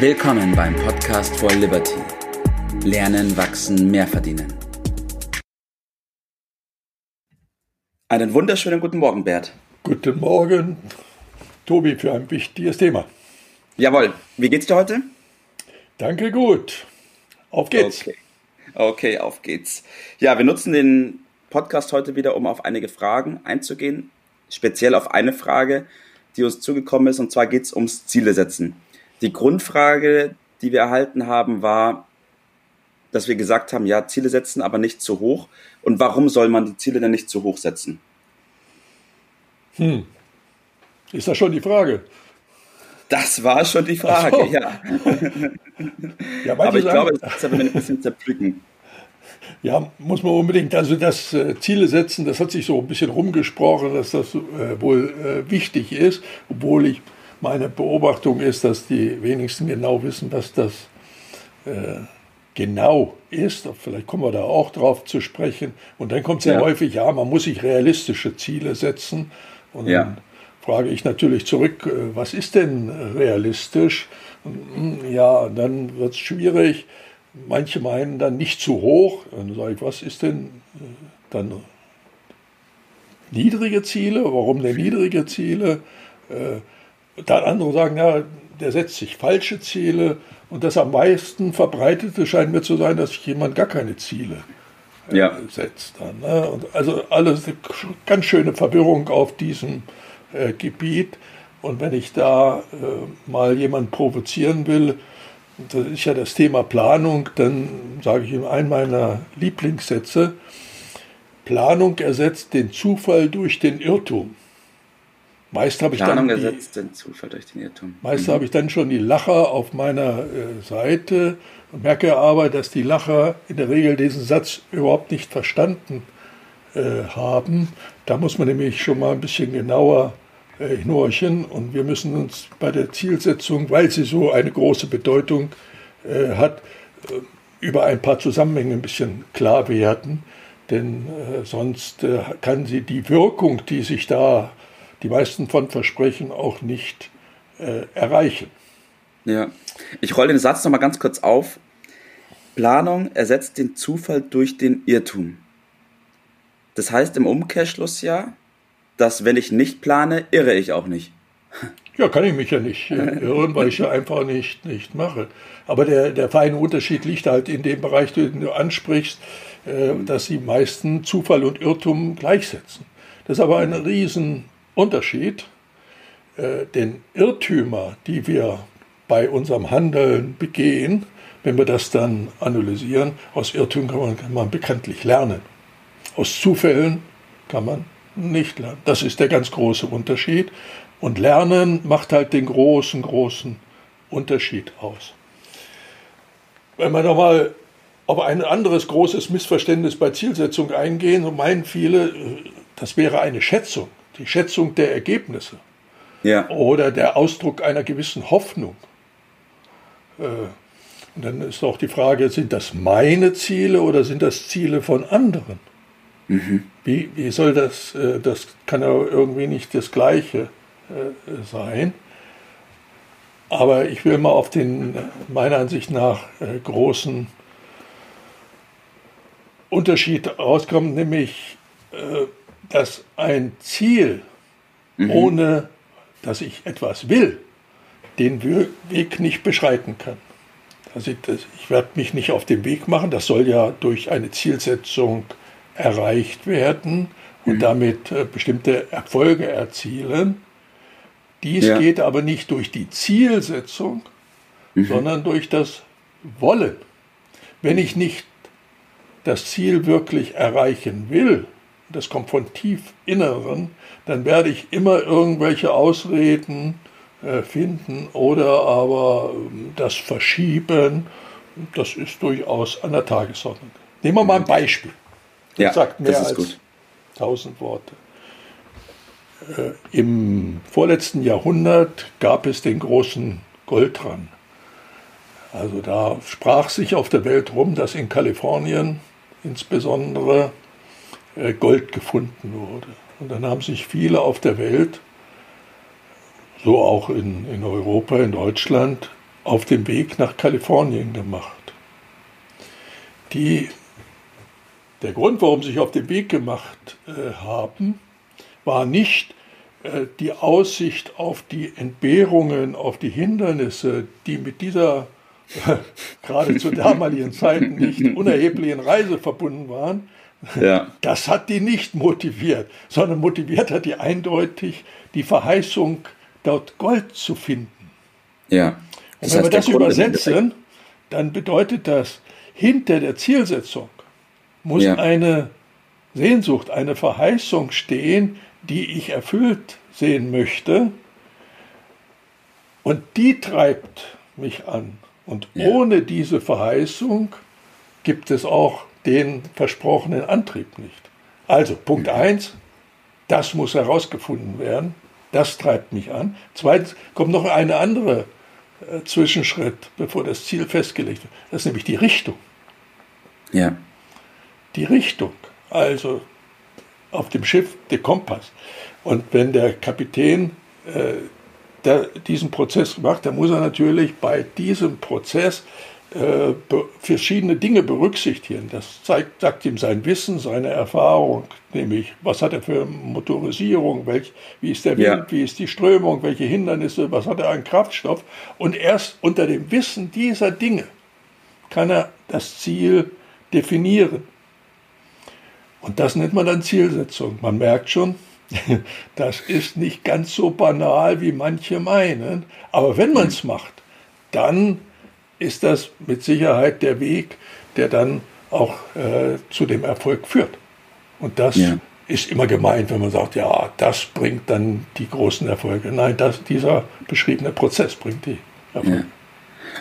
Willkommen beim Podcast for Liberty. Lernen, wachsen, mehr verdienen. Einen wunderschönen guten Morgen, Bert. Guten Morgen, Tobi, für ein wichtiges Thema. Jawohl. Wie geht's dir heute? Danke, gut. Auf geht's. Okay. okay, auf geht's. Ja, wir nutzen den Podcast heute wieder, um auf einige Fragen einzugehen. Speziell auf eine Frage, die uns zugekommen ist, und zwar geht es ums Ziele setzen. Die Grundfrage, die wir erhalten haben, war, dass wir gesagt haben, ja, Ziele setzen, aber nicht zu hoch. Und warum soll man die Ziele denn nicht zu hoch setzen? Hm. Ist das schon die Frage? Das war schon die Frage, so. ja. ja aber ich sagen, glaube, das ist ein bisschen zerpflücken. Ja, muss man unbedingt. Also das äh, Ziele setzen, das hat sich so ein bisschen rumgesprochen, dass das äh, wohl äh, wichtig ist, obwohl ich meine Beobachtung ist, dass die wenigsten genau wissen, was das äh, genau ist. Vielleicht kommen wir da auch drauf zu sprechen. Und dann kommt sehr ja. häufig, ja, man muss sich realistische Ziele setzen. Und ja. dann frage ich natürlich zurück, äh, was ist denn realistisch? Hm, ja, dann wird es schwierig. Manche meinen dann nicht zu hoch. Dann sage ich, was ist denn äh, dann niedrige Ziele? Warum denn niedrige Ziele? Äh, dann andere sagen, ja, der setzt sich falsche Ziele. Und das am meisten verbreitete scheint mir zu sein, dass sich jemand gar keine Ziele äh, ja. setzt. Dann, ne? Und also alles eine ganz schöne Verwirrung auf diesem äh, Gebiet. Und wenn ich da äh, mal jemanden provozieren will, das ist ja das Thema Planung, dann sage ich ihm einen meiner Lieblingssätze, Planung ersetzt den Zufall durch den Irrtum. Meist habe ich Planung dann ersetzt den Zufall durch den Irrtum. Meist mhm. habe ich dann schon die Lacher auf meiner äh, Seite und merke aber, dass die Lacher in der Regel diesen Satz überhaupt nicht verstanden äh, haben. Da muss man nämlich schon mal ein bisschen genauer äh, hinhorchen und wir müssen uns bei der Zielsetzung, weil sie so eine große Bedeutung äh, hat, äh, über ein paar Zusammenhänge ein bisschen klar werden, denn äh, sonst äh, kann sie die Wirkung, die sich da die meisten von versprechen, auch nicht äh, erreichen. Ja, ich rolle den Satz nochmal ganz kurz auf. Planung ersetzt den Zufall durch den Irrtum. Das heißt im Umkehrschluss ja, dass wenn ich nicht plane, irre ich auch nicht. Ja, kann ich mich ja nicht irren, weil ich ja einfach nicht, nicht mache. Aber der, der feine Unterschied liegt halt in dem Bereich, den du ansprichst, äh, dass die meisten Zufall und Irrtum gleichsetzen. Das ist aber ein Riesenunterschied, äh, denn Irrtümer, die wir bei unserem Handeln begehen, wenn wir das dann analysieren, aus Irrtümern kann kann man bekanntlich lernen. Aus Zufällen kann man nicht lernen. Das ist der ganz große Unterschied. Und Lernen macht halt den großen, großen Unterschied aus. Wenn wir nochmal auf ein anderes großes Missverständnis bei Zielsetzung eingehen, so meinen viele, das wäre eine Schätzung, die Schätzung der Ergebnisse ja. oder der Ausdruck einer gewissen Hoffnung. Äh, und dann ist auch die Frage, sind das meine Ziele oder sind das Ziele von anderen? Mhm. Wie, wie soll das, äh, das kann ja irgendwie nicht das Gleiche äh, sein. Aber ich will mal auf den meiner Ansicht nach äh, großen Unterschied rauskommen, nämlich, dass ein Ziel, mhm. ohne dass ich etwas will, den Weg nicht beschreiten kann. Also ich, ich werde mich nicht auf den Weg machen, das soll ja durch eine Zielsetzung erreicht werden und mhm. damit äh, bestimmte Erfolge erzielen. Dies ja. geht aber nicht durch die Zielsetzung, mhm. sondern durch das Wollen. Wenn ich nicht das Ziel wirklich erreichen will, das kommt von tief Inneren, dann werde ich immer irgendwelche Ausreden äh, finden oder aber äh, das Verschieben. Das ist durchaus an der Tagesordnung. Nehmen wir mal ein Beispiel. Das ja, sagt mehr als gut. tausend Worte. Äh, Im vorletzten Jahrhundert gab es den großen Goldrand. Also da sprach sich auf der Welt rum, dass in Kalifornien insbesondere Gold gefunden wurde. Und dann haben sich viele auf der Welt, so auch in, in Europa, in Deutschland, auf dem Weg nach Kalifornien gemacht. Die, der Grund, warum sie sich auf den Weg gemacht äh, haben, war nicht äh, die Aussicht auf die Entbehrungen, auf die Hindernisse, die mit dieser äh, gerade zu damaligen Zeiten nicht unerheblichen Reise verbunden waren, ja. das hat die nicht motiviert, sondern motiviert hat die eindeutig die Verheißung, dort Gold zu finden. Ja. Und wenn wir das übersetzen, dann bedeutet das, hinter der Zielsetzung muss ja. eine Sehnsucht, eine Verheißung stehen, die ich erfüllt sehen möchte. Und die treibt mich an. Und ja. ohne diese Verheißung gibt es auch den versprochenen Antrieb nicht. Also Punkt 1, das muss herausgefunden werden. Das treibt mich an. Zweitens kommt noch eine andere äh, Zwischenschritt, bevor das Ziel festgelegt wird. Das ist nämlich die Richtung. Ja. Die Richtung. Also auf dem Schiff der Kompass. Und wenn der Kapitän äh, der, diesen Prozess macht, dann muss er natürlich bei diesem Prozess äh, verschiedene Dinge berücksichtigen. Das zeigt, sagt ihm sein Wissen, seine Erfahrung, nämlich was hat er für Motorisierung, welch, wie ist der Wind, ja. wie ist die Strömung, welche Hindernisse, was hat er an Kraftstoff. Und erst unter dem Wissen dieser Dinge kann er das Ziel definieren. Und das nennt man dann Zielsetzung. Man merkt schon, das ist nicht ganz so banal, wie manche meinen. Aber wenn man es macht, dann ist das mit Sicherheit der Weg, der dann auch äh, zu dem Erfolg führt. Und das ja. ist immer gemeint, wenn man sagt, ja, das bringt dann die großen Erfolge. Nein, das, dieser beschriebene Prozess bringt die Erfolge. Ja.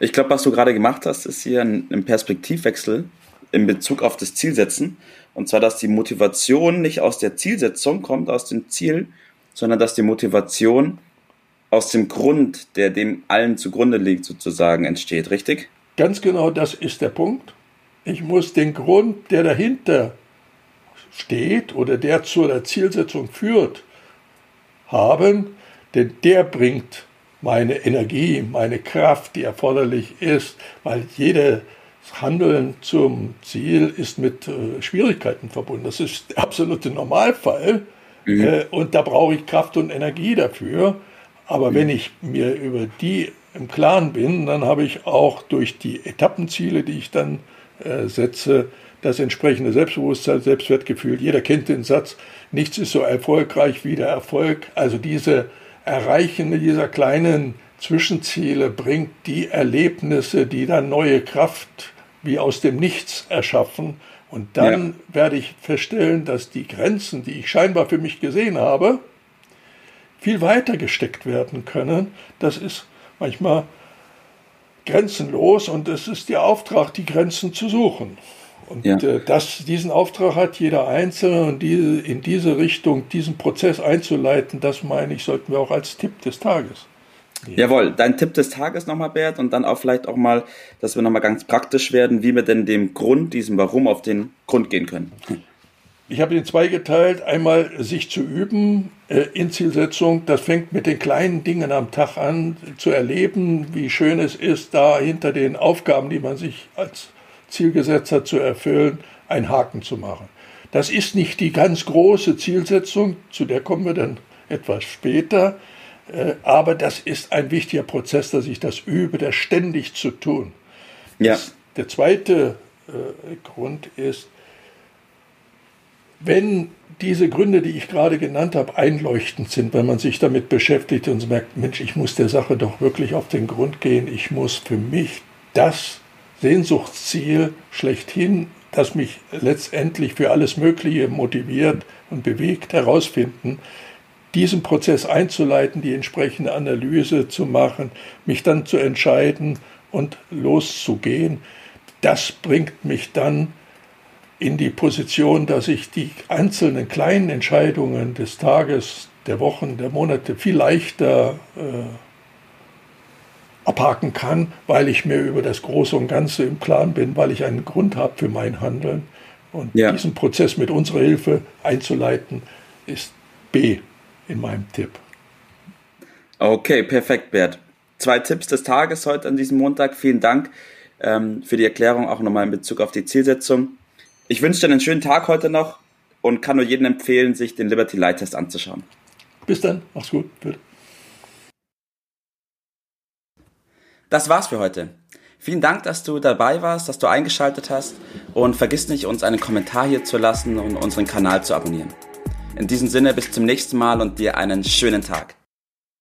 Ich glaube, was du gerade gemacht hast, ist hier ein, ein Perspektivwechsel in Bezug auf das Zielsetzen. Und zwar, dass die Motivation nicht aus der Zielsetzung kommt, aus dem Ziel, sondern dass die Motivation aus dem Grund, der dem allen zugrunde liegt, sozusagen entsteht, richtig? Ganz genau, das ist der Punkt. Ich muss den Grund, der dahinter steht oder der zu der Zielsetzung führt, haben, denn der bringt meine Energie, meine Kraft, die erforderlich ist, weil jede Handeln zum Ziel ist mit äh, Schwierigkeiten verbunden. Das ist der absolute Normalfall. Mhm. Äh, und da brauche ich Kraft und Energie dafür. Aber wenn ich mir über die im Klaren bin, dann habe ich auch durch die Etappenziele, die ich dann äh, setze, das entsprechende Selbstbewusstsein, Selbstwertgefühl. Jeder kennt den Satz, nichts ist so erfolgreich wie der Erfolg. Also diese Erreichen dieser kleinen Zwischenziele bringt die Erlebnisse, die dann neue Kraft wie aus dem Nichts erschaffen. Und dann ja. werde ich feststellen, dass die Grenzen, die ich scheinbar für mich gesehen habe, viel weiter gesteckt werden können. Das ist manchmal grenzenlos und es ist der Auftrag, die Grenzen zu suchen. Und ja. äh, das, diesen Auftrag hat jeder Einzelne und diese, in diese Richtung, diesen Prozess einzuleiten, das meine ich, sollten wir auch als Tipp des Tages Jawohl, dein Tipp des Tages nochmal, Bert, und dann auch vielleicht auch mal, dass wir nochmal ganz praktisch werden, wie wir denn dem Grund, diesem Warum auf den Grund gehen können. Ich habe ihn zweigeteilt. Einmal sich zu üben äh, in Zielsetzung. Das fängt mit den kleinen Dingen am Tag an, zu erleben, wie schön es ist, da hinter den Aufgaben, die man sich als Ziel gesetzt hat, zu erfüllen, einen Haken zu machen. Das ist nicht die ganz große Zielsetzung, zu der kommen wir dann etwas später. Äh, aber das ist ein wichtiger Prozess, dass ich das übe, das ständig zu tun. Ja. Das, der zweite äh, Grund ist, wenn diese Gründe, die ich gerade genannt habe, einleuchtend sind, wenn man sich damit beschäftigt und merkt, Mensch, ich muss der Sache doch wirklich auf den Grund gehen, ich muss für mich das Sehnsuchtsziel schlechthin, das mich letztendlich für alles Mögliche motiviert und bewegt, herausfinden, diesen Prozess einzuleiten, die entsprechende Analyse zu machen, mich dann zu entscheiden und loszugehen, das bringt mich dann in die Position, dass ich die einzelnen kleinen Entscheidungen des Tages, der Wochen, der Monate viel leichter äh, abhaken kann, weil ich mir über das Große und Ganze im Klaren bin, weil ich einen Grund habe für mein Handeln. Und ja. diesen Prozess mit unserer Hilfe einzuleiten, ist B in meinem Tipp. Okay, perfekt, Bert. zwei Tipps des Tages heute an diesem Montag. Vielen Dank ähm, für die Erklärung, auch nochmal in Bezug auf die Zielsetzung. Ich wünsche dir einen schönen Tag heute noch und kann nur jedem empfehlen, sich den Liberty Light Test anzuschauen. Bis dann, mach's gut. Bitte. Das war's für heute. Vielen Dank, dass du dabei warst, dass du eingeschaltet hast und vergiss nicht, uns einen Kommentar hier zu lassen und unseren Kanal zu abonnieren. In diesem Sinne bis zum nächsten Mal und dir einen schönen Tag.